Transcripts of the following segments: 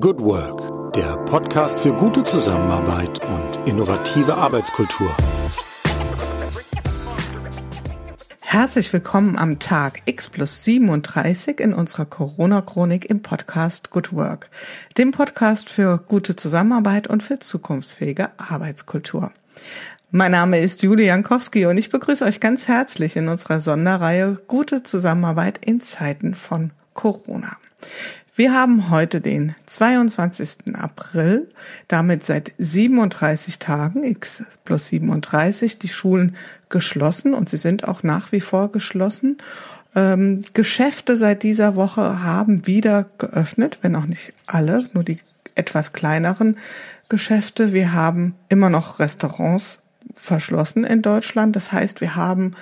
Good Work, der Podcast für gute Zusammenarbeit und innovative Arbeitskultur. Herzlich willkommen am Tag X plus 37 in unserer Corona-Chronik im Podcast Good Work, dem Podcast für gute Zusammenarbeit und für zukunftsfähige Arbeitskultur. Mein Name ist Julie Jankowski und ich begrüße euch ganz herzlich in unserer Sonderreihe Gute Zusammenarbeit in Zeiten von Corona. Wir haben heute den 22. April, damit seit 37 Tagen, x plus 37, die Schulen geschlossen und sie sind auch nach wie vor geschlossen. Ähm, Geschäfte seit dieser Woche haben wieder geöffnet, wenn auch nicht alle, nur die etwas kleineren Geschäfte. Wir haben immer noch Restaurants verschlossen in Deutschland. Das heißt, wir haben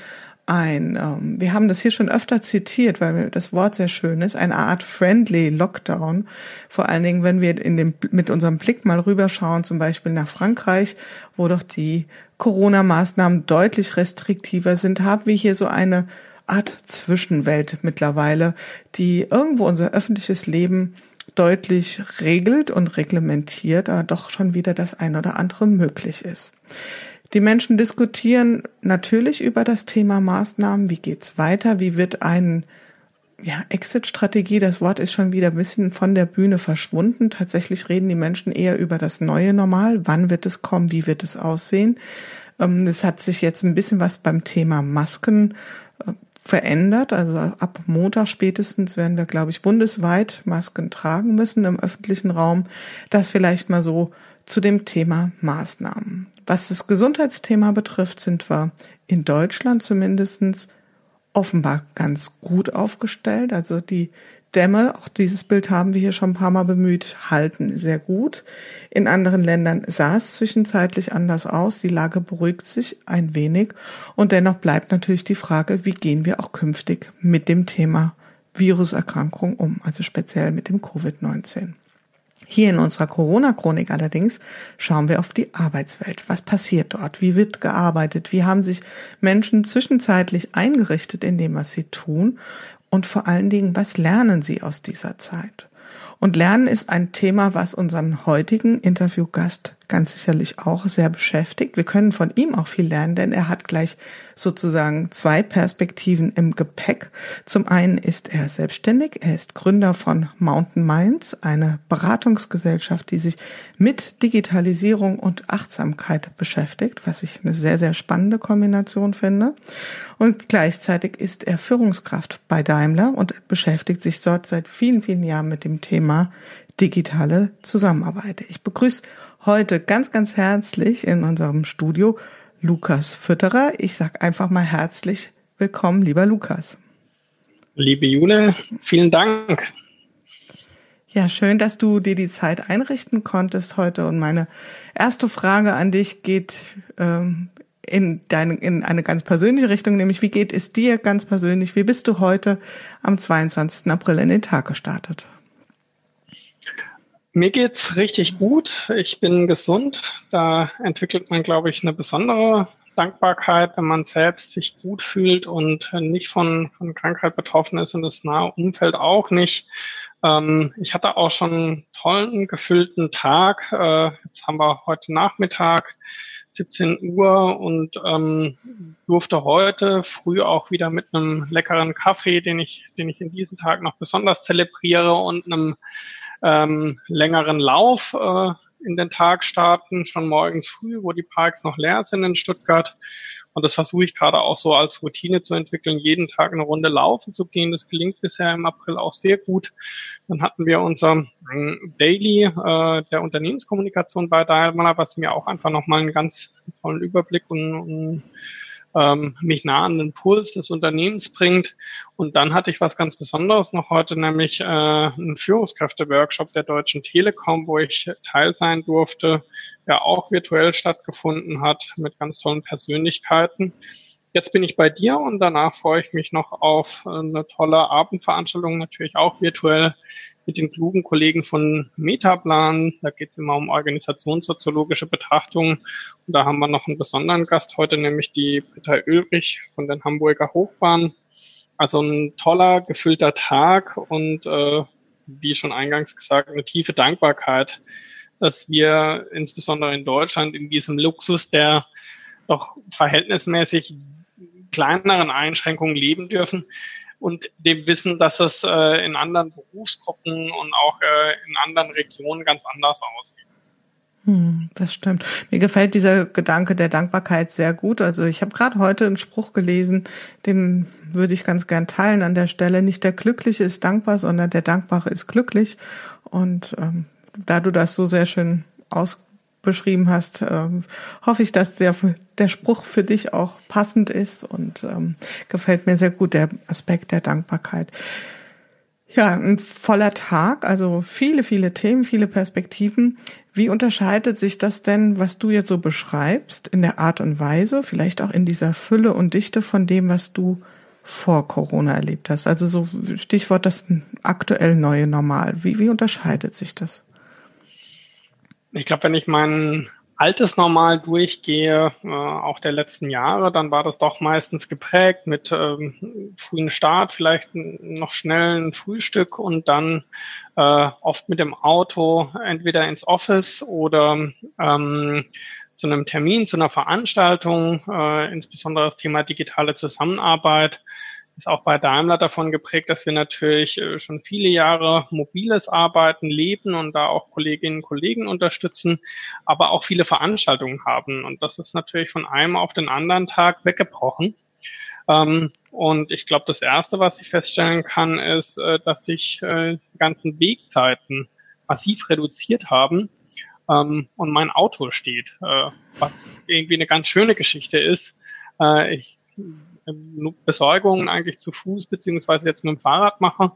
ein, ähm, wir haben das hier schon öfter zitiert, weil das Wort sehr schön ist, eine Art friendly Lockdown. Vor allen Dingen, wenn wir in dem, mit unserem Blick mal rüberschauen, zum Beispiel nach Frankreich, wo doch die Corona-Maßnahmen deutlich restriktiver sind, haben wir hier so eine Art Zwischenwelt mittlerweile, die irgendwo unser öffentliches Leben deutlich regelt und reglementiert, aber doch schon wieder das ein oder andere möglich ist. Die Menschen diskutieren natürlich über das Thema Maßnahmen. Wie geht's weiter? Wie wird ein ja, Exit-Strategie, das Wort ist schon wieder ein bisschen von der Bühne verschwunden. Tatsächlich reden die Menschen eher über das neue Normal. Wann wird es kommen? Wie wird es aussehen? Ähm, es hat sich jetzt ein bisschen was beim Thema Masken äh, verändert. Also ab Montag spätestens werden wir, glaube ich, bundesweit Masken tragen müssen im öffentlichen Raum. Das vielleicht mal so zu dem Thema Maßnahmen. Was das Gesundheitsthema betrifft, sind wir in Deutschland zumindestens offenbar ganz gut aufgestellt. Also die Dämme, auch dieses Bild haben wir hier schon ein paar Mal bemüht, halten sehr gut. In anderen Ländern sah es zwischenzeitlich anders aus. Die Lage beruhigt sich ein wenig. Und dennoch bleibt natürlich die Frage, wie gehen wir auch künftig mit dem Thema Viruserkrankung um, also speziell mit dem Covid-19. Hier in unserer Corona-Chronik allerdings schauen wir auf die Arbeitswelt. Was passiert dort? Wie wird gearbeitet? Wie haben sich Menschen zwischenzeitlich eingerichtet in dem, was sie tun? Und vor allen Dingen, was lernen sie aus dieser Zeit? Und Lernen ist ein Thema, was unseren heutigen Interviewgast ganz sicherlich auch sehr beschäftigt. Wir können von ihm auch viel lernen, denn er hat gleich sozusagen zwei Perspektiven im Gepäck. Zum einen ist er selbstständig, er ist Gründer von Mountain Minds, eine Beratungsgesellschaft, die sich mit Digitalisierung und Achtsamkeit beschäftigt, was ich eine sehr, sehr spannende Kombination finde. Und gleichzeitig ist er Führungskraft bei Daimler und beschäftigt sich dort seit vielen, vielen Jahren mit dem Thema digitale Zusammenarbeit. Ich begrüße heute ganz, ganz herzlich in unserem Studio Lukas Fütterer. Ich sag einfach mal herzlich willkommen, lieber Lukas. Liebe Jule, vielen Dank. Ja, schön, dass du dir die Zeit einrichten konntest heute. Und meine erste Frage an dich geht ähm, in, deine, in eine ganz persönliche Richtung, nämlich wie geht es dir ganz persönlich? Wie bist du heute am 22. April in den Tag gestartet? Mir geht's richtig gut. Ich bin gesund. Da entwickelt man, glaube ich, eine besondere Dankbarkeit, wenn man selbst sich gut fühlt und nicht von, von Krankheit betroffen ist und das nahe Umfeld auch nicht. Ähm, ich hatte auch schon einen tollen, gefüllten Tag. Äh, jetzt haben wir heute Nachmittag 17 Uhr und ähm, durfte heute früh auch wieder mit einem leckeren Kaffee, den ich, den ich in diesem Tag noch besonders zelebriere und einem ähm, längeren Lauf äh, in den Tag starten, schon morgens früh, wo die Parks noch leer sind in Stuttgart. Und das versuche ich gerade auch so als Routine zu entwickeln, jeden Tag eine Runde laufen zu gehen. Das gelingt bisher im April auch sehr gut. Dann hatten wir unser ähm, Daily äh, der Unternehmenskommunikation bei Daimler, was mir auch einfach nochmal einen ganz tollen Überblick und, und ähm, mich nah an den Puls des Unternehmens bringt. Und dann hatte ich was ganz Besonderes noch heute, nämlich äh, einen Führungskräfte-Workshop der Deutschen Telekom, wo ich Teil sein durfte, der auch virtuell stattgefunden hat mit ganz tollen Persönlichkeiten. Jetzt bin ich bei dir und danach freue ich mich noch auf eine tolle Abendveranstaltung, natürlich auch virtuell mit den klugen Kollegen von Metaplan. Da geht es immer um organisationssoziologische Betrachtungen. Und da haben wir noch einen besonderen Gast heute, nämlich die Britta Ulrich von den Hamburger Hochbahnen. Also ein toller, gefüllter Tag und äh, wie schon eingangs gesagt, eine tiefe Dankbarkeit, dass wir insbesondere in Deutschland in diesem Luxus der doch verhältnismäßig kleineren Einschränkungen leben dürfen und dem Wissen, dass es äh, in anderen Berufsgruppen und auch äh, in anderen Regionen ganz anders aussieht. Hm, das stimmt. Mir gefällt dieser Gedanke der Dankbarkeit sehr gut. Also ich habe gerade heute einen Spruch gelesen, den würde ich ganz gern teilen an der Stelle. Nicht der Glückliche ist dankbar, sondern der Dankbare ist glücklich. Und ähm, da du das so sehr schön aus beschrieben hast, ähm, hoffe ich, dass der, der Spruch für dich auch passend ist und ähm, gefällt mir sehr gut, der Aspekt der Dankbarkeit. Ja, ein voller Tag, also viele, viele Themen, viele Perspektiven. Wie unterscheidet sich das denn, was du jetzt so beschreibst, in der Art und Weise, vielleicht auch in dieser Fülle und Dichte von dem, was du vor Corona erlebt hast? Also so Stichwort das aktuell neue Normal. Wie, wie unterscheidet sich das? Ich glaube, wenn ich mein altes Normal durchgehe, äh, auch der letzten Jahre, dann war das doch meistens geprägt mit ähm, frühen Start, vielleicht noch schnell ein Frühstück und dann äh, oft mit dem Auto entweder ins Office oder ähm, zu einem Termin, zu einer Veranstaltung, äh, insbesondere das Thema digitale Zusammenarbeit ist auch bei Daimler davon geprägt, dass wir natürlich äh, schon viele Jahre mobiles Arbeiten leben und da auch Kolleginnen und Kollegen unterstützen, aber auch viele Veranstaltungen haben. Und das ist natürlich von einem auf den anderen Tag weggebrochen. Ähm, und ich glaube, das Erste, was ich feststellen kann, ist, äh, dass sich äh, die ganzen Wegzeiten massiv reduziert haben ähm, und mein Auto steht, was irgendwie eine ganz schöne Geschichte ist. Ich Besorgungen eigentlich zu Fuß beziehungsweise jetzt mit dem Fahrrad mache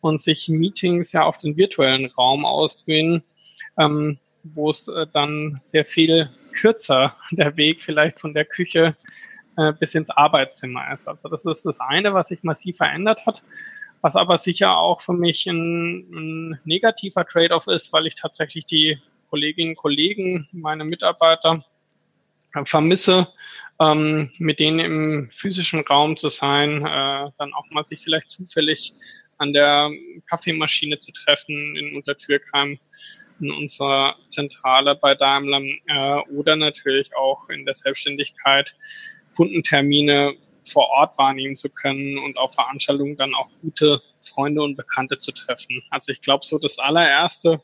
und sich Meetings ja auf den virtuellen Raum ausdehnen, ähm, wo es äh, dann sehr viel kürzer der Weg vielleicht von der Küche äh, bis ins Arbeitszimmer ist. Also das ist das eine, was sich massiv verändert hat, was aber sicher auch für mich ein, ein negativer Trade-off ist, weil ich tatsächlich die Kolleginnen und Kollegen, meine Mitarbeiter äh, vermisse, ähm, mit denen im physischen Raum zu sein, äh, dann auch mal sich vielleicht zufällig an der Kaffeemaschine zu treffen in Untertürkheim in unserer Zentrale bei Daimler äh, oder natürlich auch in der Selbstständigkeit Kundentermine vor Ort wahrnehmen zu können und auf Veranstaltungen dann auch gute Freunde und Bekannte zu treffen. Also ich glaube, so das allererste,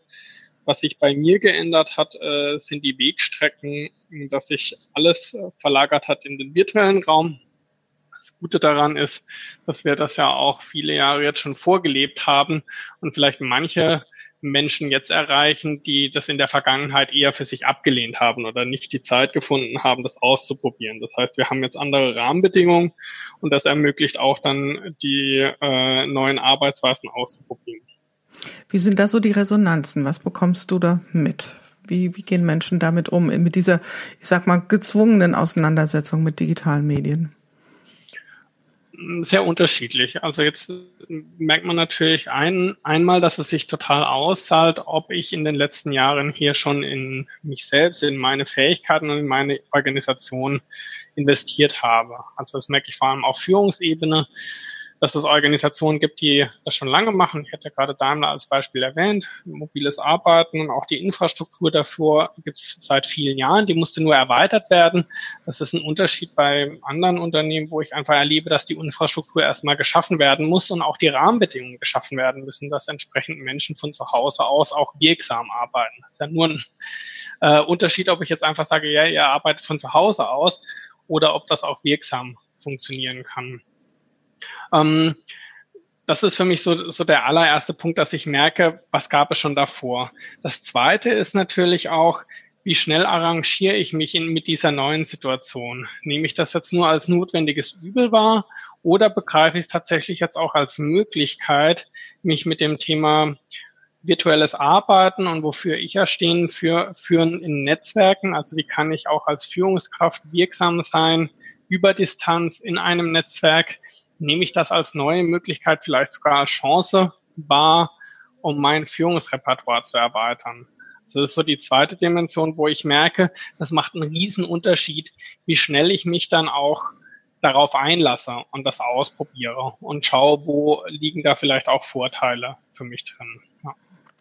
was sich bei mir geändert hat, äh, sind die Wegstrecken, dass sich alles äh, verlagert hat in den virtuellen Raum. Das Gute daran ist, dass wir das ja auch viele Jahre jetzt schon vorgelebt haben und vielleicht manche Menschen jetzt erreichen, die das in der Vergangenheit eher für sich abgelehnt haben oder nicht die Zeit gefunden haben, das auszuprobieren. Das heißt, wir haben jetzt andere Rahmenbedingungen und das ermöglicht auch dann die äh, neuen Arbeitsweisen auszuprobieren. Wie sind da so die Resonanzen? Was bekommst du da mit? Wie, wie gehen Menschen damit um, mit dieser, ich sag mal, gezwungenen Auseinandersetzung mit digitalen Medien? Sehr unterschiedlich. Also jetzt merkt man natürlich ein, einmal, dass es sich total auszahlt, ob ich in den letzten Jahren hier schon in mich selbst, in meine Fähigkeiten und in meine Organisation investiert habe. Also das merke ich vor allem auf Führungsebene dass es Organisationen gibt, die das schon lange machen. Ich hatte gerade Daimler als Beispiel erwähnt, mobiles Arbeiten und auch die Infrastruktur davor gibt es seit vielen Jahren. Die musste nur erweitert werden. Das ist ein Unterschied bei anderen Unternehmen, wo ich einfach erlebe, dass die Infrastruktur erstmal geschaffen werden muss und auch die Rahmenbedingungen geschaffen werden müssen, dass entsprechend Menschen von zu Hause aus auch wirksam arbeiten. Das ist ja nur ein äh, Unterschied, ob ich jetzt einfach sage, ja, ihr arbeitet von zu Hause aus oder ob das auch wirksam funktionieren kann. Ähm, das ist für mich so, so der allererste Punkt, dass ich merke, was gab es schon davor. Das zweite ist natürlich auch, wie schnell arrangiere ich mich in, mit dieser neuen Situation? Nehme ich das jetzt nur als notwendiges Übel wahr oder begreife ich es tatsächlich jetzt auch als Möglichkeit, mich mit dem Thema virtuelles Arbeiten und wofür ich ja stehen, für führen in Netzwerken. Also wie kann ich auch als Führungskraft wirksam sein über Distanz in einem Netzwerk? Nehme ich das als neue Möglichkeit, vielleicht sogar als Chance wahr, um mein Führungsrepertoire zu erweitern. Das ist so die zweite Dimension, wo ich merke, das macht einen riesen Unterschied, wie schnell ich mich dann auch darauf einlasse und das ausprobiere und schaue, wo liegen da vielleicht auch Vorteile für mich drin.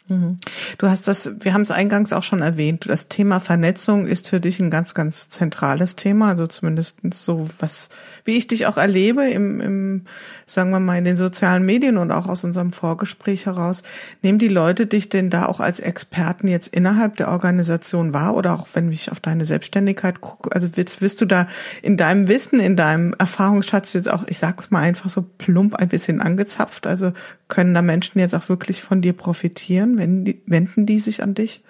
Mhm. Du hast das, wir haben es eingangs auch schon erwähnt, das Thema Vernetzung ist für dich ein ganz, ganz zentrales Thema, also zumindest so was, wie ich dich auch erlebe im, im, sagen wir mal, in den sozialen Medien und auch aus unserem Vorgespräch heraus. Nehmen die Leute dich denn da auch als Experten jetzt innerhalb der Organisation wahr oder auch wenn ich auf deine Selbstständigkeit gucke, also wirst, wirst du da in deinem Wissen, in deinem Erfahrungsschatz jetzt auch, ich sag's mal einfach so plump ein bisschen angezapft, also können da Menschen jetzt auch wirklich von dir profitieren? Wenden die, wenden die sich an dich?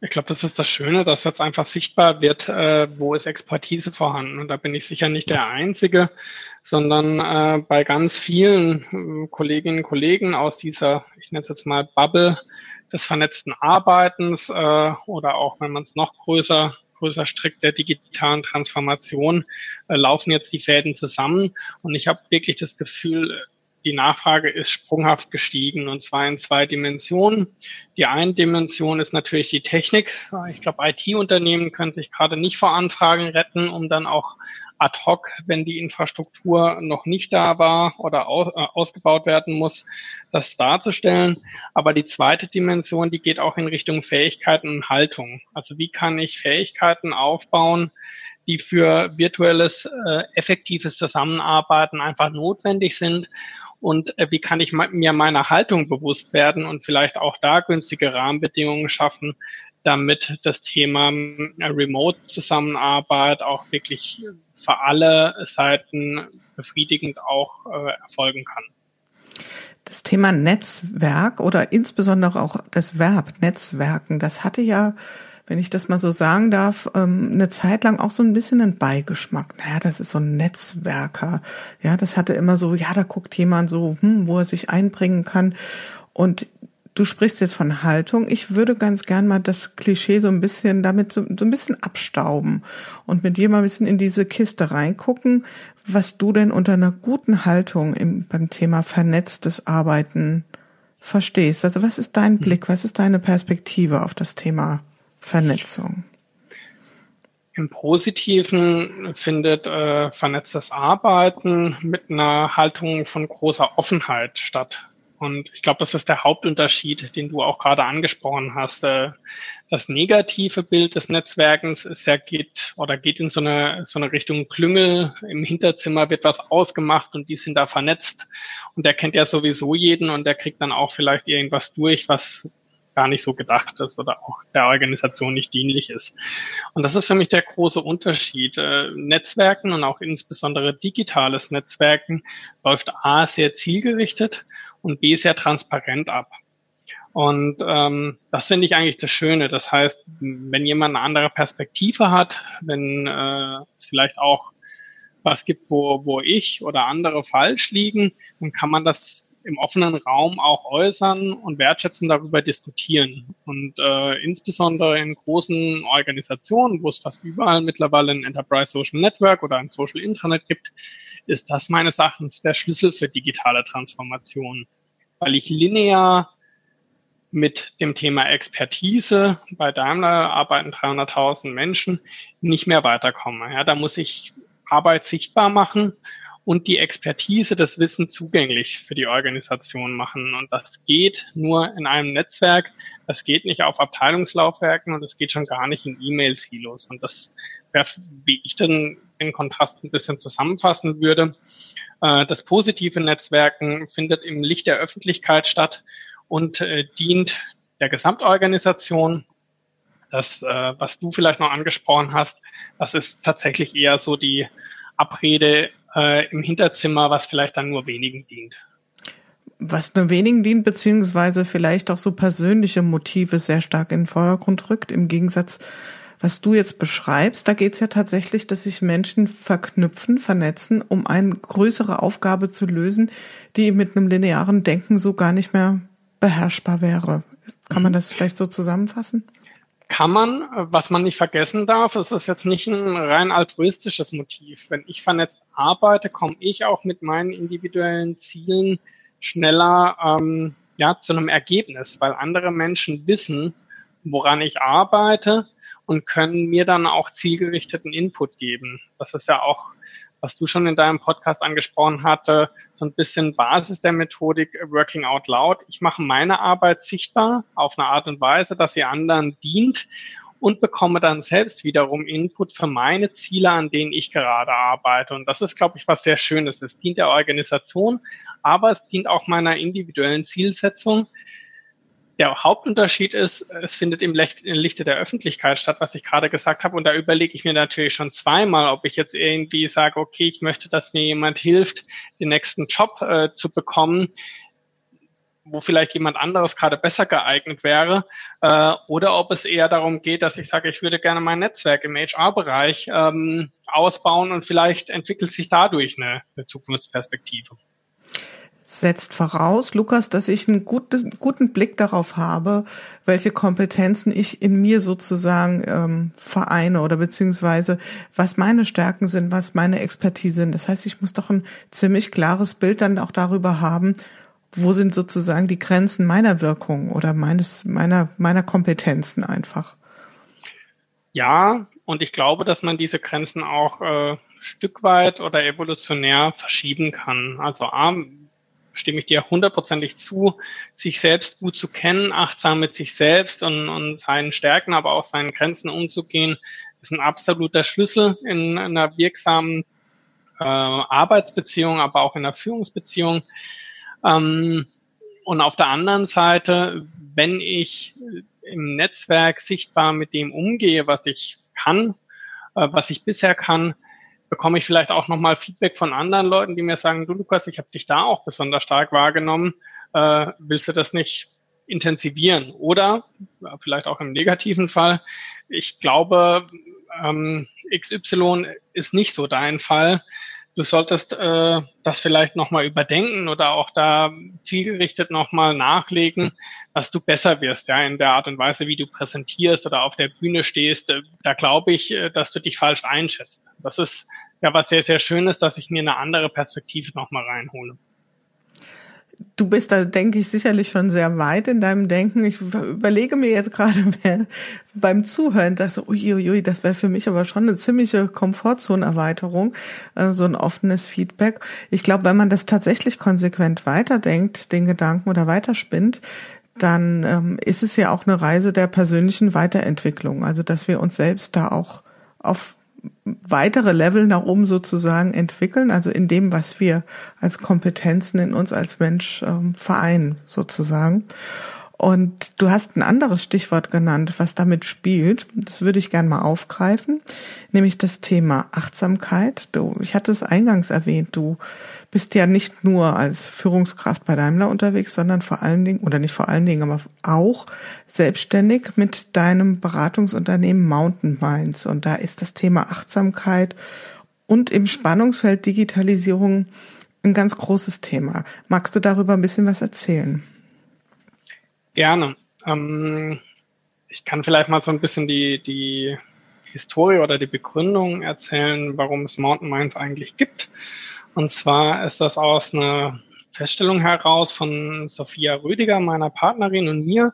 Ich glaube, das ist das Schöne, dass jetzt einfach sichtbar wird, äh, wo ist Expertise vorhanden. Und da bin ich sicher nicht der Einzige, sondern äh, bei ganz vielen äh, Kolleginnen und Kollegen aus dieser, ich nenne es jetzt mal Bubble des vernetzten Arbeitens äh, oder auch, wenn man es noch größer größer Strick der digitalen Transformation äh, laufen jetzt die Fäden zusammen. Und ich habe wirklich das Gefühl, die Nachfrage ist sprunghaft gestiegen und zwar in zwei Dimensionen. Die eine Dimension ist natürlich die Technik. Ich glaube, IT-Unternehmen können sich gerade nicht vor Anfragen retten, um dann auch ad hoc, wenn die Infrastruktur noch nicht da war oder äh, ausgebaut werden muss, das darzustellen. Aber die zweite Dimension, die geht auch in Richtung Fähigkeiten und Haltung. Also wie kann ich Fähigkeiten aufbauen, die für virtuelles, äh, effektives Zusammenarbeiten einfach notwendig sind und äh, wie kann ich mir meiner Haltung bewusst werden und vielleicht auch da günstige Rahmenbedingungen schaffen, damit das Thema äh, Remote-Zusammenarbeit auch wirklich für alle Seiten befriedigend auch äh, erfolgen kann. Das Thema Netzwerk oder insbesondere auch das Verb Netzwerken, das hatte ja wenn ich das mal so sagen darf, ähm, eine Zeit lang auch so ein bisschen einen Beigeschmack. Naja, das ist so ein Netzwerker. Ja, das hatte immer so, ja, da guckt jemand so, hm, wo er sich einbringen kann. Und du sprichst jetzt von Haltung. Ich würde ganz gern mal das Klischee so ein bisschen damit so, so ein bisschen abstauben und mit dir mal ein bisschen in diese Kiste reingucken, was du denn unter einer guten Haltung im, beim Thema vernetztes Arbeiten verstehst. Also was ist dein hm. Blick, was ist deine Perspektive auf das Thema Vernetzung? Im Positiven findet äh, vernetztes Arbeiten mit einer Haltung von großer Offenheit statt. Und ich glaube, das ist der Hauptunterschied, den du auch gerade angesprochen hast. Äh, das negative Bild des Netzwerkens ist ja geht oder geht in so eine, so eine Richtung Klüngel. Im Hinterzimmer wird was ausgemacht und die sind da vernetzt. Und der kennt ja sowieso jeden und der kriegt dann auch vielleicht irgendwas durch, was gar nicht so gedacht ist oder auch der Organisation nicht dienlich ist. Und das ist für mich der große Unterschied. Äh, Netzwerken und auch insbesondere digitales Netzwerken läuft A sehr zielgerichtet und B sehr transparent ab. Und ähm, das finde ich eigentlich das Schöne. Das heißt, wenn jemand eine andere Perspektive hat, wenn äh, es vielleicht auch was gibt, wo, wo ich oder andere falsch liegen, dann kann man das im offenen Raum auch äußern und wertschätzen darüber diskutieren. Und äh, insbesondere in großen Organisationen, wo es fast überall mittlerweile ein Enterprise Social Network oder ein Social Intranet gibt, ist das meines Erachtens der Schlüssel für digitale Transformation, weil ich linear mit dem Thema Expertise, bei Daimler arbeiten 300.000 Menschen, nicht mehr weiterkomme. Ja, da muss ich Arbeit sichtbar machen und die Expertise, das Wissen zugänglich für die Organisation machen. Und das geht nur in einem Netzwerk. Das geht nicht auf Abteilungslaufwerken und das geht schon gar nicht in E-Mail-Silos. Und das wäre, wie ich dann den Kontrast ein bisschen zusammenfassen würde. Äh, das positive Netzwerken findet im Licht der Öffentlichkeit statt und äh, dient der Gesamtorganisation das, äh, was du vielleicht noch angesprochen hast, das ist tatsächlich eher so die Abrede äh, im Hinterzimmer, was vielleicht dann nur wenigen dient. Was nur wenigen dient, beziehungsweise vielleicht auch so persönliche Motive sehr stark in den Vordergrund rückt, im Gegensatz was du jetzt beschreibst, da geht es ja tatsächlich, dass sich Menschen verknüpfen, vernetzen, um eine größere Aufgabe zu lösen, die mit einem linearen Denken so gar nicht mehr beherrschbar wäre. Kann man das vielleicht so zusammenfassen? Kann man, was man nicht vergessen darf, es ist jetzt nicht ein rein altruistisches Motiv. Wenn ich vernetzt arbeite, komme ich auch mit meinen individuellen Zielen schneller ähm, ja, zu einem Ergebnis, weil andere Menschen wissen, woran ich arbeite und können mir dann auch zielgerichteten Input geben. Das ist ja auch was du schon in deinem Podcast angesprochen hatte, so ein bisschen Basis der Methodik Working Out Loud. Ich mache meine Arbeit sichtbar auf eine Art und Weise, dass sie anderen dient und bekomme dann selbst wiederum Input für meine Ziele, an denen ich gerade arbeite. Und das ist, glaube ich, was sehr Schönes. Es dient der Organisation, aber es dient auch meiner individuellen Zielsetzung. Der Hauptunterschied ist, es findet im Lichte der Öffentlichkeit statt, was ich gerade gesagt habe. Und da überlege ich mir natürlich schon zweimal, ob ich jetzt irgendwie sage, okay, ich möchte, dass mir jemand hilft, den nächsten Job äh, zu bekommen wo vielleicht jemand anderes gerade besser geeignet wäre, äh, oder ob es eher darum geht, dass ich sage, ich würde gerne mein Netzwerk im HR-Bereich ähm, ausbauen und vielleicht entwickelt sich dadurch eine, eine Zukunftsperspektive setzt voraus, Lukas, dass ich einen guten, guten Blick darauf habe, welche Kompetenzen ich in mir sozusagen ähm, vereine oder beziehungsweise was meine Stärken sind, was meine Expertise sind. Das heißt, ich muss doch ein ziemlich klares Bild dann auch darüber haben, wo sind sozusagen die Grenzen meiner Wirkung oder meines, meiner, meiner Kompetenzen einfach? Ja, und ich glaube, dass man diese Grenzen auch äh, Stück weit oder evolutionär verschieben kann. Also A, stimme ich dir hundertprozentig zu, sich selbst gut zu kennen, achtsam mit sich selbst und, und seinen Stärken, aber auch seinen Grenzen umzugehen, ist ein absoluter Schlüssel in einer wirksamen äh, Arbeitsbeziehung, aber auch in einer Führungsbeziehung. Ähm, und auf der anderen Seite, wenn ich im Netzwerk sichtbar mit dem umgehe, was ich kann, äh, was ich bisher kann, bekomme ich vielleicht auch nochmal Feedback von anderen Leuten, die mir sagen, du Lukas, ich habe dich da auch besonders stark wahrgenommen, äh, willst du das nicht intensivieren? Oder vielleicht auch im negativen Fall, ich glaube, ähm, XY ist nicht so dein Fall du solltest äh, das vielleicht nochmal überdenken oder auch da zielgerichtet nochmal nachlegen, dass du besser wirst, ja, in der Art und Weise, wie du präsentierst oder auf der Bühne stehst. Äh, da glaube ich, äh, dass du dich falsch einschätzt. Das ist ja was sehr, sehr Schönes, dass ich mir eine andere Perspektive nochmal reinhole. Du bist da, denke ich, sicherlich schon sehr weit in deinem Denken. Ich überlege mir jetzt gerade beim Zuhören, dass uiuiui, das wäre für mich aber schon eine ziemliche Komfortzonenerweiterung, äh, so ein offenes Feedback. Ich glaube, wenn man das tatsächlich konsequent weiterdenkt, den Gedanken oder weiterspinnt, dann ähm, ist es ja auch eine Reise der persönlichen Weiterentwicklung. Also, dass wir uns selbst da auch auf weitere Level nach oben sozusagen entwickeln, also in dem, was wir als Kompetenzen in uns als Mensch ähm, vereinen sozusagen. Und du hast ein anderes Stichwort genannt, was damit spielt. Das würde ich gerne mal aufgreifen, nämlich das Thema Achtsamkeit. Du, ich hatte es eingangs erwähnt, du bist ja nicht nur als Führungskraft bei Daimler unterwegs, sondern vor allen Dingen, oder nicht vor allen Dingen, aber auch selbstständig mit deinem Beratungsunternehmen Mountain Minds. Und da ist das Thema Achtsamkeit und im Spannungsfeld Digitalisierung ein ganz großes Thema. Magst du darüber ein bisschen was erzählen? Gerne. Ähm, ich kann vielleicht mal so ein bisschen die, die Historie oder die Begründung erzählen, warum es Mountain Minds eigentlich gibt. Und zwar ist das aus einer Feststellung heraus von Sophia Rüdiger, meiner Partnerin und mir,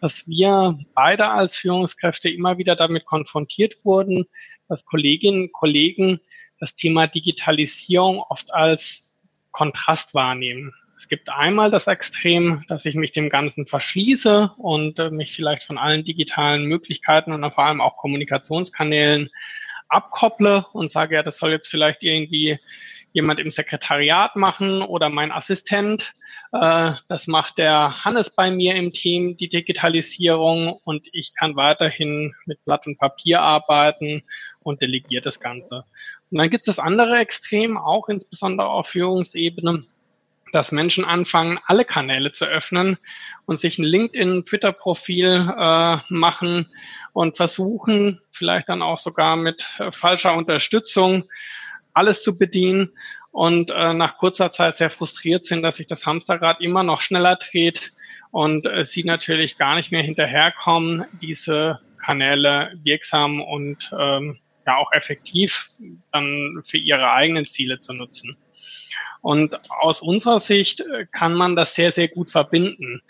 dass wir beide als Führungskräfte immer wieder damit konfrontiert wurden, dass Kolleginnen und Kollegen das Thema Digitalisierung oft als Kontrast wahrnehmen. Es gibt einmal das Extrem, dass ich mich dem Ganzen verschließe und äh, mich vielleicht von allen digitalen Möglichkeiten und vor allem auch Kommunikationskanälen abkopple und sage, ja, das soll jetzt vielleicht irgendwie jemand im Sekretariat machen oder mein Assistent. Äh, das macht der Hannes bei mir im Team, die Digitalisierung und ich kann weiterhin mit Blatt und Papier arbeiten und delegiert das Ganze. Und dann gibt es das andere Extrem, auch insbesondere auf Führungsebene, dass Menschen anfangen, alle Kanäle zu öffnen und sich ein LinkedIn, Twitter-Profil äh, machen und versuchen, vielleicht dann auch sogar mit äh, falscher Unterstützung alles zu bedienen und äh, nach kurzer Zeit sehr frustriert sind, dass sich das Hamsterrad immer noch schneller dreht und äh, sie natürlich gar nicht mehr hinterherkommen, diese Kanäle wirksam und ähm, ja auch effektiv dann für ihre eigenen Ziele zu nutzen. Und aus unserer Sicht äh, kann man das sehr, sehr gut verbinden.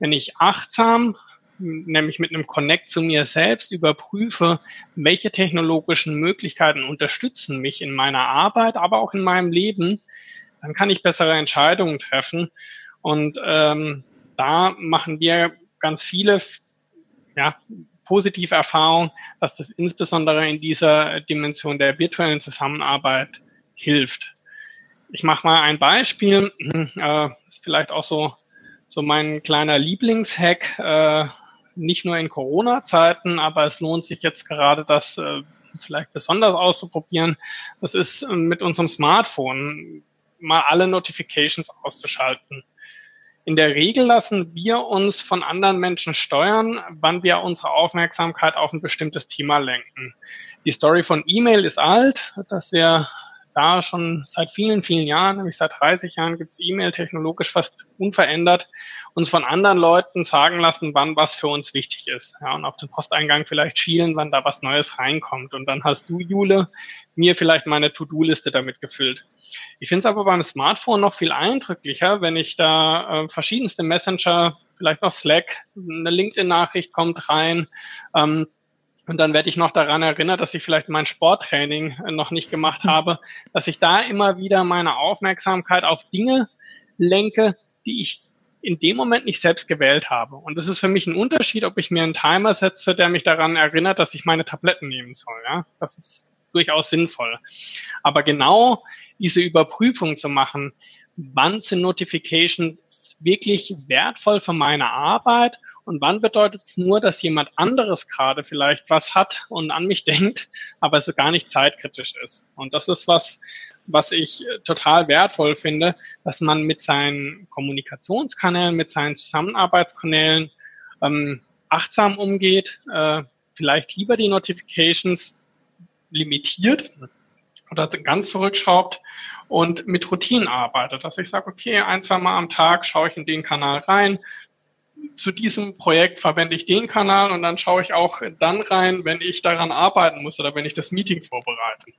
Wenn ich achtsam nämlich mit einem Connect zu mir selbst überprüfe, welche technologischen Möglichkeiten unterstützen mich in meiner Arbeit, aber auch in meinem Leben, dann kann ich bessere Entscheidungen treffen. Und ähm, da machen wir ganz viele ja, positive Erfahrungen, dass das insbesondere in dieser Dimension der virtuellen Zusammenarbeit hilft. Ich mache mal ein Beispiel, äh, ist vielleicht auch so, so mein kleiner Lieblingshack, äh, nicht nur in Corona-Zeiten, aber es lohnt sich jetzt gerade, das äh, vielleicht besonders auszuprobieren. Das ist äh, mit unserem Smartphone mal alle Notifications auszuschalten. In der Regel lassen wir uns von anderen Menschen steuern, wann wir unsere Aufmerksamkeit auf ein bestimmtes Thema lenken. Die Story von E-Mail ist alt, dass wir da schon seit vielen, vielen Jahren, nämlich seit 30 Jahren, gibt es E-Mail technologisch fast unverändert, uns von anderen Leuten sagen lassen, wann was für uns wichtig ist. Ja, und auf den Posteingang vielleicht schielen, wann da was Neues reinkommt. Und dann hast du, Jule, mir vielleicht meine To-Do-Liste damit gefüllt. Ich finde es aber beim Smartphone noch viel eindrücklicher, wenn ich da äh, verschiedenste Messenger, vielleicht noch Slack, eine LinkedIn-Nachricht kommt rein, ähm, und dann werde ich noch daran erinnert, dass ich vielleicht mein Sporttraining äh, noch nicht gemacht hm. habe, dass ich da immer wieder meine Aufmerksamkeit auf Dinge lenke, die ich in dem Moment nicht selbst gewählt habe. Und das ist für mich ein Unterschied, ob ich mir einen Timer setze, der mich daran erinnert, dass ich meine Tabletten nehmen soll. Ja, das ist durchaus sinnvoll. Aber genau diese Überprüfung zu machen, wann sind Notifications wirklich wertvoll für meine Arbeit und wann bedeutet es nur, dass jemand anderes gerade vielleicht was hat und an mich denkt, aber es gar nicht zeitkritisch ist. Und das ist was, was ich total wertvoll finde, dass man mit seinen Kommunikationskanälen, mit seinen Zusammenarbeitskanälen ähm, achtsam umgeht, äh, vielleicht lieber die Notifications limitiert oder ganz zurückschraubt und mit Routinen arbeitet. Dass ich sage, okay, ein, zwei Mal am Tag schaue ich in den Kanal rein. Zu diesem Projekt verwende ich den Kanal und dann schaue ich auch dann rein, wenn ich daran arbeiten muss oder wenn ich das Meeting vorbereite.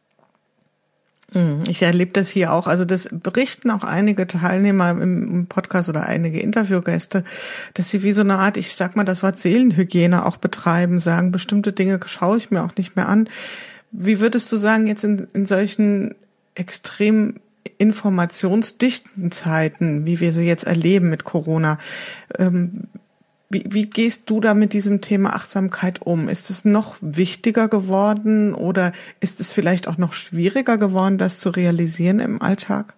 Hm, ich erlebe das hier auch. Also das berichten auch einige Teilnehmer im Podcast oder einige Interviewgäste, dass sie wie so eine Art, ich sag mal das Wort Seelenhygiene auch betreiben, sagen, bestimmte Dinge schaue ich mir auch nicht mehr an. Wie würdest du sagen, jetzt in, in solchen extrem informationsdichten Zeiten, wie wir sie jetzt erleben mit Corona. Ähm, wie, wie gehst du da mit diesem Thema Achtsamkeit um? Ist es noch wichtiger geworden oder ist es vielleicht auch noch schwieriger geworden, das zu realisieren im Alltag?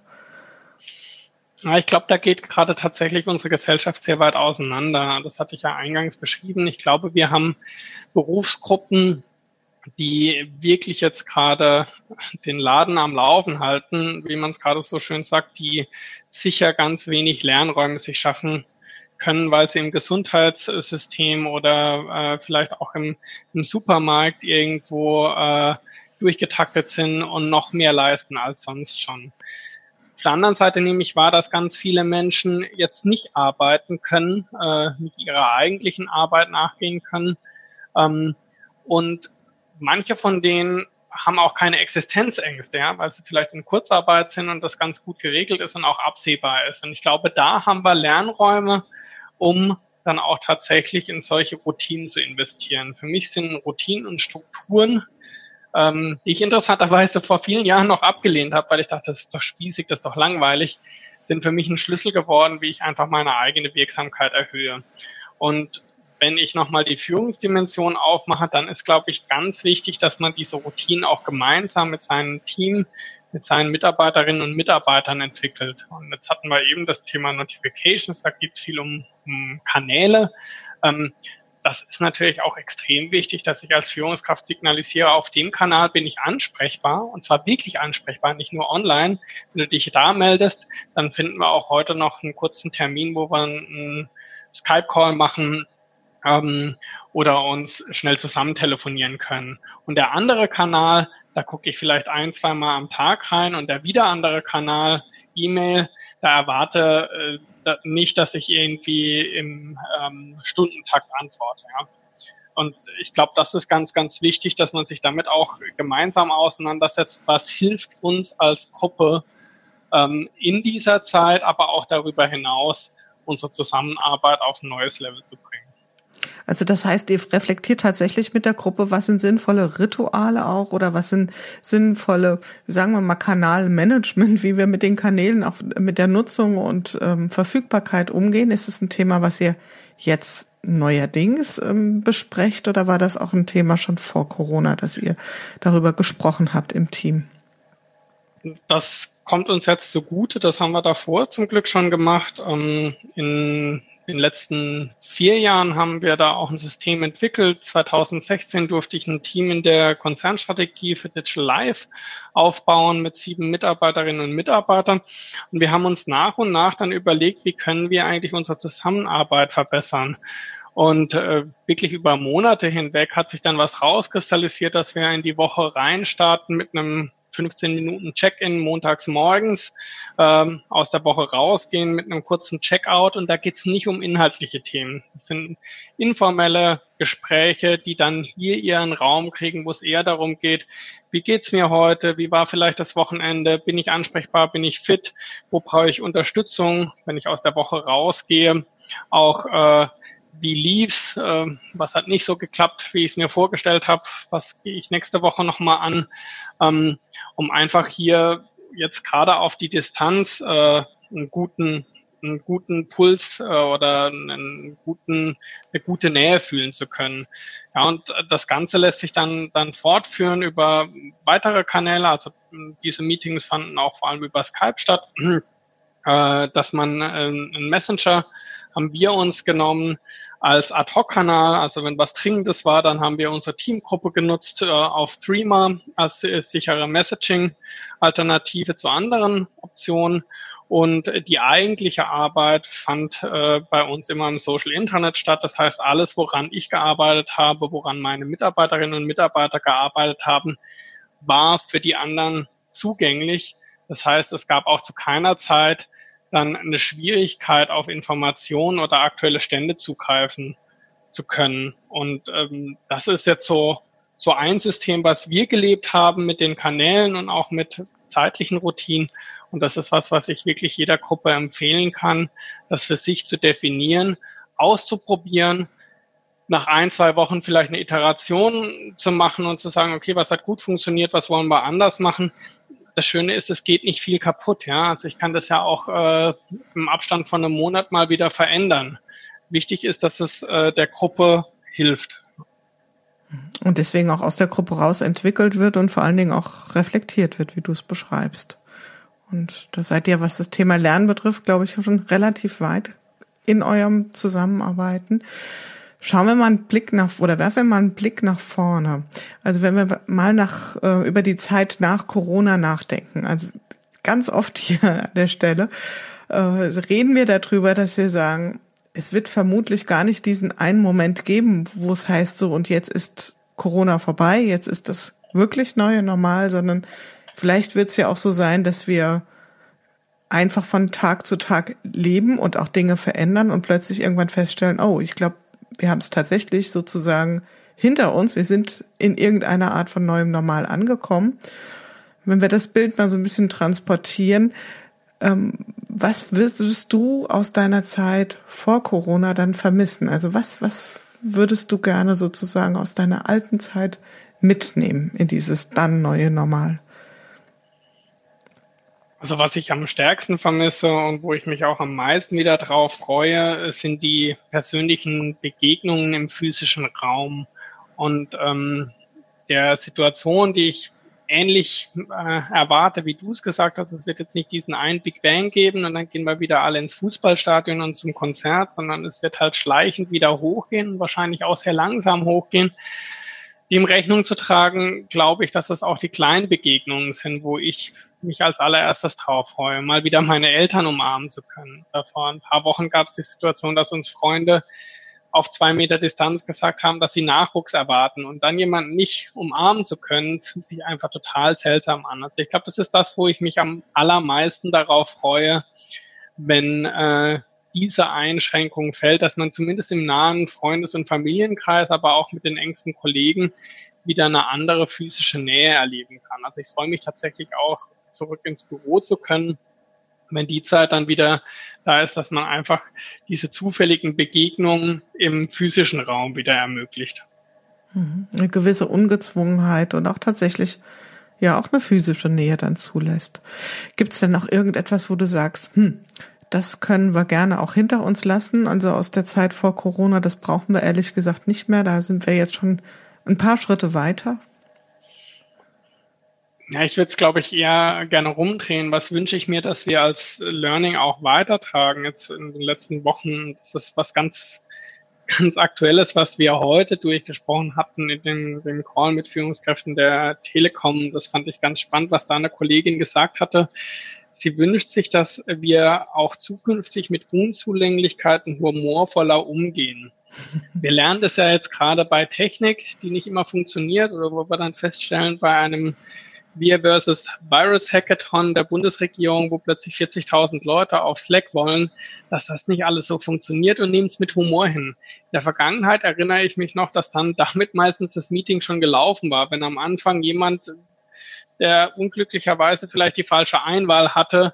Ich glaube, da geht gerade tatsächlich unsere Gesellschaft sehr weit auseinander. Das hatte ich ja eingangs beschrieben. Ich glaube, wir haben Berufsgruppen, die wirklich jetzt gerade den Laden am Laufen halten, wie man es gerade so schön sagt, die sicher ganz wenig Lernräume sich schaffen können, weil sie im Gesundheitssystem oder äh, vielleicht auch im, im Supermarkt irgendwo äh, durchgetaktet sind und noch mehr leisten als sonst schon. Auf der anderen Seite nehme ich wahr, dass ganz viele Menschen jetzt nicht arbeiten können, äh, mit ihrer eigentlichen Arbeit nachgehen können ähm, und manche von denen haben auch keine Existenzängste, ja, weil sie vielleicht in Kurzarbeit sind und das ganz gut geregelt ist und auch absehbar ist. Und ich glaube, da haben wir Lernräume, um dann auch tatsächlich in solche Routinen zu investieren. Für mich sind Routinen und Strukturen, ähm, die ich interessanterweise vor vielen Jahren noch abgelehnt habe, weil ich dachte, das ist doch spießig, das ist doch langweilig, sind für mich ein Schlüssel geworden, wie ich einfach meine eigene Wirksamkeit erhöhe. Und wenn ich nochmal die Führungsdimension aufmache, dann ist, glaube ich, ganz wichtig, dass man diese Routinen auch gemeinsam mit seinem Team, mit seinen Mitarbeiterinnen und Mitarbeitern entwickelt. Und jetzt hatten wir eben das Thema Notifications, da geht es viel um, um Kanäle. Ähm, das ist natürlich auch extrem wichtig, dass ich als Führungskraft signalisiere, auf dem Kanal bin ich ansprechbar und zwar wirklich ansprechbar, nicht nur online. Wenn du dich da meldest, dann finden wir auch heute noch einen kurzen Termin, wo wir einen Skype-Call machen, ähm, oder uns schnell zusammen telefonieren können. Und der andere Kanal, da gucke ich vielleicht ein, zwei Mal am Tag rein und der wieder andere Kanal, E-Mail, da erwarte äh, nicht, dass ich irgendwie im ähm, Stundentakt antworte. Ja. Und ich glaube, das ist ganz, ganz wichtig, dass man sich damit auch gemeinsam auseinandersetzt, was hilft uns als Gruppe ähm, in dieser Zeit, aber auch darüber hinaus unsere Zusammenarbeit auf ein neues Level zu bringen. Also das heißt, ihr reflektiert tatsächlich mit der Gruppe, was sind sinnvolle Rituale auch oder was sind sinnvolle, sagen wir mal, Kanalmanagement, wie wir mit den Kanälen auch mit der Nutzung und ähm, Verfügbarkeit umgehen. Ist es ein Thema, was ihr jetzt neuerdings ähm, besprecht oder war das auch ein Thema schon vor Corona, dass ihr darüber gesprochen habt im Team? Das kommt uns jetzt zugute. Das haben wir davor zum Glück schon gemacht. Ähm, in den letzten vier Jahren haben wir da auch ein System entwickelt. 2016 durfte ich ein Team in der Konzernstrategie für Digital Life aufbauen mit sieben Mitarbeiterinnen und Mitarbeitern. Und wir haben uns nach und nach dann überlegt, wie können wir eigentlich unsere Zusammenarbeit verbessern. Und äh, wirklich über Monate hinweg hat sich dann was rauskristallisiert, dass wir in die Woche reinstarten mit einem 15 Minuten Check-in montags morgens, ähm, aus der Woche rausgehen mit einem kurzen Check-out und da geht's nicht um inhaltliche Themen. Das sind informelle Gespräche, die dann hier ihren Raum kriegen, wo es eher darum geht, wie geht's mir heute, wie war vielleicht das Wochenende, bin ich ansprechbar, bin ich fit, wo brauche ich Unterstützung, wenn ich aus der Woche rausgehe, auch äh, wie lief's, äh, was hat nicht so geklappt, wie ich es mir vorgestellt habe, was gehe ich nächste Woche nochmal an, ähm, um einfach hier jetzt gerade auf die Distanz äh, einen guten einen guten Puls äh, oder einen guten, eine gute Nähe fühlen zu können. Ja, und das Ganze lässt sich dann, dann fortführen über weitere Kanäle. Also diese Meetings fanden auch vor allem über Skype statt, äh, dass man äh, einen Messenger haben wir uns genommen als Ad-Hoc-Kanal. Also wenn was Dringendes war, dann haben wir unsere Teamgruppe genutzt äh, auf Threema als sichere Messaging-Alternative zu anderen Optionen. Und die eigentliche Arbeit fand äh, bei uns immer im Social Internet statt. Das heißt, alles, woran ich gearbeitet habe, woran meine Mitarbeiterinnen und Mitarbeiter gearbeitet haben, war für die anderen zugänglich. Das heißt, es gab auch zu keiner Zeit dann eine Schwierigkeit auf Informationen oder aktuelle Stände zugreifen zu können. Und ähm, das ist jetzt so, so ein System, was wir gelebt haben mit den Kanälen und auch mit zeitlichen Routinen. Und das ist was, was ich wirklich jeder Gruppe empfehlen kann, das für sich zu definieren, auszuprobieren, nach ein, zwei Wochen vielleicht eine Iteration zu machen und zu sagen, okay, was hat gut funktioniert, was wollen wir anders machen das Schöne ist, es geht nicht viel kaputt. Ja, also ich kann das ja auch äh, im Abstand von einem Monat mal wieder verändern. Wichtig ist, dass es äh, der Gruppe hilft. Und deswegen auch aus der Gruppe raus entwickelt wird und vor allen Dingen auch reflektiert wird, wie du es beschreibst. Und da seid ihr, was das Thema Lernen betrifft, glaube ich, schon relativ weit in eurem Zusammenarbeiten. Schauen wir mal einen Blick nach oder werfen wir mal einen Blick nach vorne. Also wenn wir mal nach äh, über die Zeit nach Corona nachdenken, also ganz oft hier an der Stelle äh, reden wir darüber, dass wir sagen, es wird vermutlich gar nicht diesen einen Moment geben, wo es heißt so und jetzt ist Corona vorbei, jetzt ist das wirklich neue Normal, sondern vielleicht wird es ja auch so sein, dass wir einfach von Tag zu Tag leben und auch Dinge verändern und plötzlich irgendwann feststellen, oh, ich glaube, wir haben es tatsächlich sozusagen hinter uns. Wir sind in irgendeiner Art von neuem Normal angekommen. Wenn wir das Bild mal so ein bisschen transportieren, ähm, was würdest du aus deiner Zeit vor Corona dann vermissen? Also was, was würdest du gerne sozusagen aus deiner alten Zeit mitnehmen in dieses dann neue Normal? Also was ich am stärksten vermisse und wo ich mich auch am meisten wieder drauf freue, sind die persönlichen Begegnungen im physischen Raum und ähm, der Situation, die ich ähnlich äh, erwarte, wie du es gesagt hast. Es wird jetzt nicht diesen einen Big Bang geben und dann gehen wir wieder alle ins Fußballstadion und zum Konzert, sondern es wird halt schleichend wieder hochgehen, wahrscheinlich auch sehr langsam hochgehen. Dem Rechnung zu tragen, glaube ich, dass es auch die kleinen Begegnungen sind, wo ich mich als allererstes drauf freue, mal wieder meine Eltern umarmen zu können. Vor ein paar Wochen gab es die Situation, dass uns Freunde auf zwei Meter Distanz gesagt haben, dass sie Nachwuchs erwarten und dann jemanden nicht umarmen zu können, fühlt sich einfach total seltsam an. Also ich glaube, das ist das, wo ich mich am allermeisten darauf freue, wenn äh, diese Einschränkung fällt, dass man zumindest im nahen Freundes- und Familienkreis, aber auch mit den engsten Kollegen wieder eine andere physische Nähe erleben kann. Also ich freue mich tatsächlich auch zurück ins Büro zu können, wenn die Zeit dann wieder da ist, dass man einfach diese zufälligen Begegnungen im physischen Raum wieder ermöglicht. Mhm. Eine gewisse Ungezwungenheit und auch tatsächlich ja auch eine physische Nähe dann zulässt. Gibt es denn noch irgendetwas, wo du sagst, hm, das können wir gerne auch hinter uns lassen, also aus der Zeit vor Corona, das brauchen wir ehrlich gesagt nicht mehr, da sind wir jetzt schon ein paar Schritte weiter. Ja, ich würde es, glaube ich, eher gerne rumdrehen. Was wünsche ich mir, dass wir als Learning auch weitertragen jetzt in den letzten Wochen? Das ist was ganz, ganz Aktuelles, was wir heute durchgesprochen hatten in dem, dem Call mit Führungskräften der Telekom. Das fand ich ganz spannend, was da eine Kollegin gesagt hatte. Sie wünscht sich, dass wir auch zukünftig mit Unzulänglichkeiten humorvoller umgehen. Wir lernen das ja jetzt gerade bei Technik, die nicht immer funktioniert oder wo wir dann feststellen, bei einem wir versus Virus Hackathon der Bundesregierung, wo plötzlich 40.000 Leute auf Slack wollen, dass das nicht alles so funktioniert und nehmen es mit Humor hin. In der Vergangenheit erinnere ich mich noch, dass dann damit meistens das Meeting schon gelaufen war. Wenn am Anfang jemand, der unglücklicherweise vielleicht die falsche Einwahl hatte,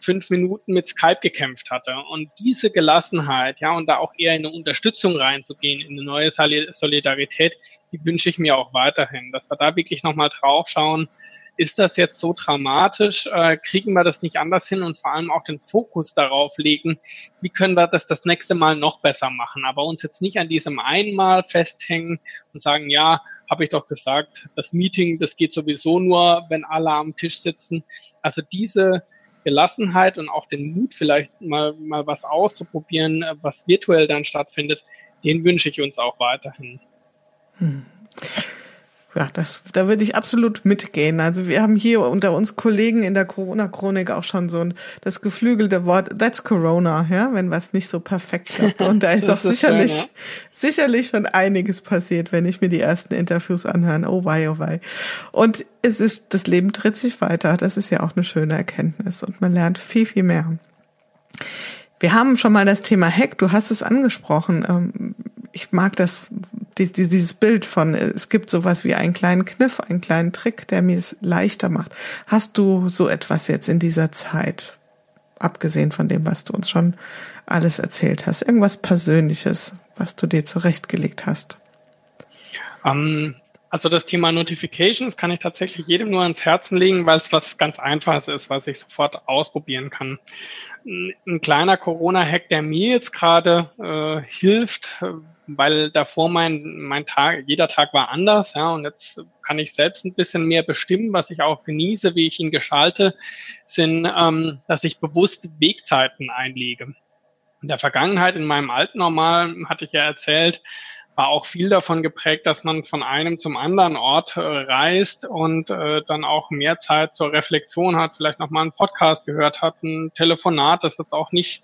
fünf Minuten mit Skype gekämpft hatte. Und diese Gelassenheit, ja, und da auch eher in eine Unterstützung reinzugehen, in eine neue Solidarität, die wünsche ich mir auch weiterhin, dass wir da wirklich nochmal drauf schauen, ist das jetzt so dramatisch? Äh, kriegen wir das nicht anders hin und vor allem auch den Fokus darauf legen, wie können wir das das nächste Mal noch besser machen? Aber uns jetzt nicht an diesem einmal festhängen und sagen, ja, habe ich doch gesagt, das Meeting, das geht sowieso nur, wenn alle am Tisch sitzen. Also diese Gelassenheit und auch den Mut, vielleicht mal, mal was auszuprobieren, was virtuell dann stattfindet, den wünsche ich uns auch weiterhin. Hm ja, das, da würde ich absolut mitgehen. Also wir haben hier unter uns Kollegen in der Corona-Chronik auch schon so ein, das geflügelte Wort, that's Corona, ja, wenn was nicht so perfekt klappt. Und da ist auch sicherlich, schön, ja. sicherlich schon einiges passiert, wenn ich mir die ersten Interviews anhöre. Oh wei, oh wei. Und es ist, das Leben tritt sich weiter. Das ist ja auch eine schöne Erkenntnis und man lernt viel, viel mehr. Wir haben schon mal das Thema Hack, du hast es angesprochen. Ähm, ich mag das, dieses Bild von, es gibt sowas wie einen kleinen Kniff, einen kleinen Trick, der mir es leichter macht. Hast du so etwas jetzt in dieser Zeit, abgesehen von dem, was du uns schon alles erzählt hast, irgendwas Persönliches, was du dir zurechtgelegt hast? Um, ähm, also das Thema Notifications kann ich tatsächlich jedem nur ans Herzen legen, weil es was ganz Einfaches ist, was ich sofort ausprobieren kann. Ein kleiner Corona-Hack, der mir jetzt gerade äh, hilft, weil davor mein, mein Tag, jeder Tag war anders, ja, und jetzt kann ich selbst ein bisschen mehr bestimmen, was ich auch genieße, wie ich ihn geschalte, sind, ähm, dass ich bewusst Wegzeiten einlege. In der Vergangenheit, in meinem alten Normal, hatte ich ja erzählt, war auch viel davon geprägt, dass man von einem zum anderen Ort äh, reist und äh, dann auch mehr Zeit zur Reflexion hat, vielleicht nochmal einen Podcast gehört hat, ein Telefonat, das jetzt auch nicht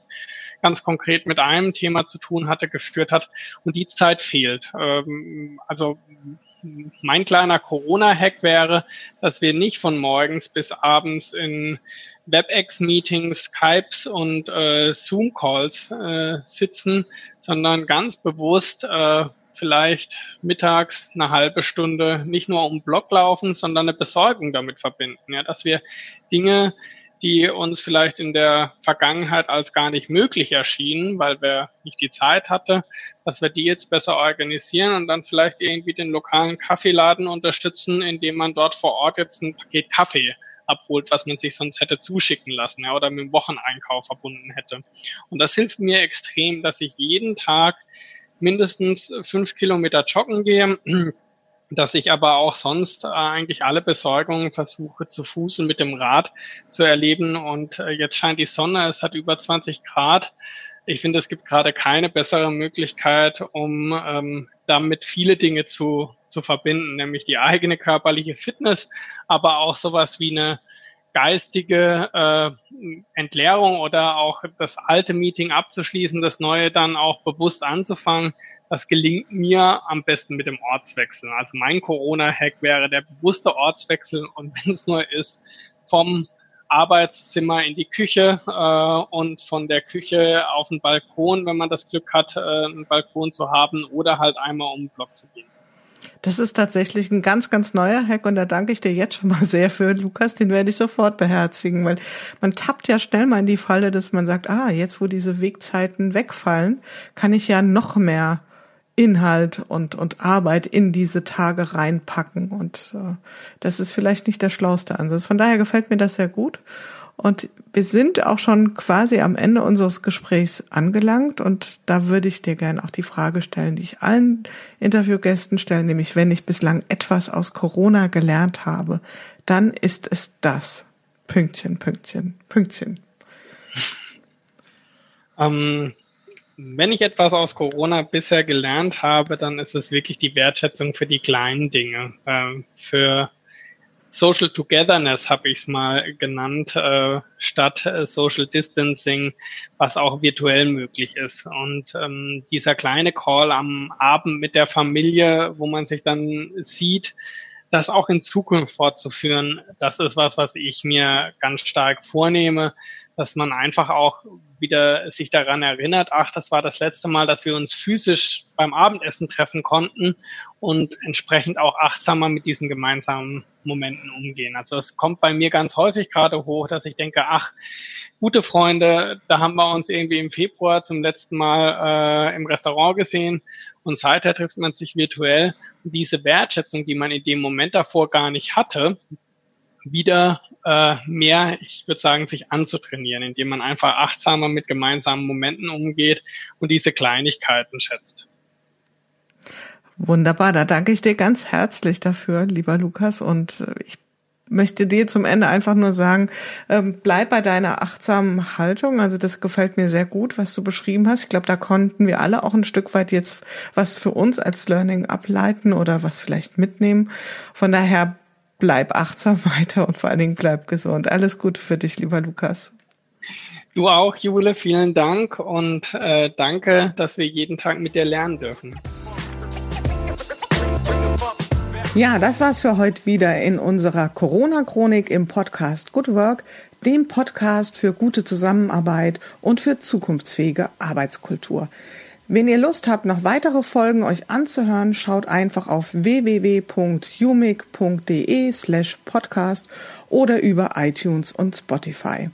ganz konkret mit einem Thema zu tun hatte, geführt hat. Und die Zeit fehlt. Ähm, also mein kleiner Corona-Hack wäre, dass wir nicht von morgens bis abends in WebEx-Meetings, Skypes und äh, Zoom-Calls äh, sitzen, sondern ganz bewusst äh, vielleicht mittags eine halbe Stunde nicht nur um Block laufen, sondern eine Besorgung damit verbinden. Ja, dass wir Dinge die uns vielleicht in der Vergangenheit als gar nicht möglich erschienen, weil wir nicht die Zeit hatte, dass wir die jetzt besser organisieren und dann vielleicht irgendwie den lokalen Kaffeeladen unterstützen, indem man dort vor Ort jetzt ein Paket Kaffee abholt, was man sich sonst hätte zuschicken lassen ja, oder mit dem Wocheneinkauf verbunden hätte. Und das hilft mir extrem, dass ich jeden Tag mindestens fünf Kilometer joggen gehe, dass ich aber auch sonst äh, eigentlich alle Besorgungen versuche zu Fuß und mit dem Rad zu erleben. Und äh, jetzt scheint die Sonne, es hat über 20 Grad. Ich finde, es gibt gerade keine bessere Möglichkeit, um ähm, damit viele Dinge zu, zu verbinden, nämlich die eigene körperliche Fitness, aber auch sowas wie eine geistige äh, Entleerung oder auch das alte Meeting abzuschließen, das neue dann auch bewusst anzufangen, das gelingt mir am besten mit dem Ortswechsel. Also mein Corona-Hack wäre der bewusste Ortswechsel und wenn es nur ist, vom Arbeitszimmer in die Küche äh, und von der Küche auf den Balkon, wenn man das Glück hat, äh, einen Balkon zu haben oder halt einmal um den Block zu gehen. Das ist tatsächlich ein ganz, ganz neuer Hack und da danke ich dir jetzt schon mal sehr für, Lukas. Den werde ich sofort beherzigen, weil man tappt ja schnell mal in die Falle, dass man sagt, ah, jetzt wo diese Wegzeiten wegfallen, kann ich ja noch mehr Inhalt und, und Arbeit in diese Tage reinpacken. Und äh, das ist vielleicht nicht der schlauste Ansatz. Von daher gefällt mir das sehr gut. Und wir sind auch schon quasi am Ende unseres Gesprächs angelangt und da würde ich dir gerne auch die Frage stellen, die ich allen Interviewgästen stelle, nämlich wenn ich bislang etwas aus Corona gelernt habe, dann ist es das. Pünktchen, Pünktchen, Pünktchen. Ähm, wenn ich etwas aus Corona bisher gelernt habe, dann ist es wirklich die Wertschätzung für die kleinen Dinge, äh, für Social Togetherness habe ich es mal genannt, äh, statt äh, Social Distancing, was auch virtuell möglich ist. Und ähm, dieser kleine Call am Abend mit der Familie, wo man sich dann sieht, das auch in Zukunft fortzuführen, das ist was, was ich mir ganz stark vornehme, dass man einfach auch wieder sich daran erinnert, ach, das war das letzte Mal, dass wir uns physisch beim Abendessen treffen konnten und entsprechend auch achtsamer mit diesen gemeinsamen Momenten umgehen. Also es kommt bei mir ganz häufig gerade hoch, dass ich denke, ach, gute Freunde, da haben wir uns irgendwie im Februar zum letzten Mal äh, im Restaurant gesehen und seither trifft man sich virtuell. Und diese Wertschätzung, die man in dem Moment davor gar nicht hatte, wieder äh, mehr, ich würde sagen, sich anzutrainieren, indem man einfach achtsamer mit gemeinsamen Momenten umgeht und diese Kleinigkeiten schätzt. Wunderbar, da danke ich dir ganz herzlich dafür, lieber Lukas. Und äh, ich möchte dir zum Ende einfach nur sagen, ähm, bleib bei deiner achtsamen Haltung. Also das gefällt mir sehr gut, was du beschrieben hast. Ich glaube, da konnten wir alle auch ein Stück weit jetzt was für uns als Learning ableiten oder was vielleicht mitnehmen. Von daher bleib achtsam weiter und vor allen Dingen bleib gesund. Alles Gute für dich, lieber Lukas. Du auch, Jule, vielen Dank und äh, danke, dass wir jeden Tag mit dir lernen dürfen. Ja, das war's für heute wieder in unserer Corona-Chronik im Podcast Good Work, dem Podcast für gute Zusammenarbeit und für zukunftsfähige Arbeitskultur. Wenn ihr Lust habt, noch weitere Folgen euch anzuhören, schaut einfach auf www.umic.de slash podcast oder über iTunes und Spotify.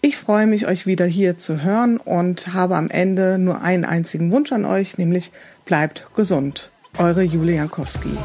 Ich freue mich, euch wieder hier zu hören und habe am Ende nur einen einzigen Wunsch an euch, nämlich bleibt gesund. Eure Julia Jankowski.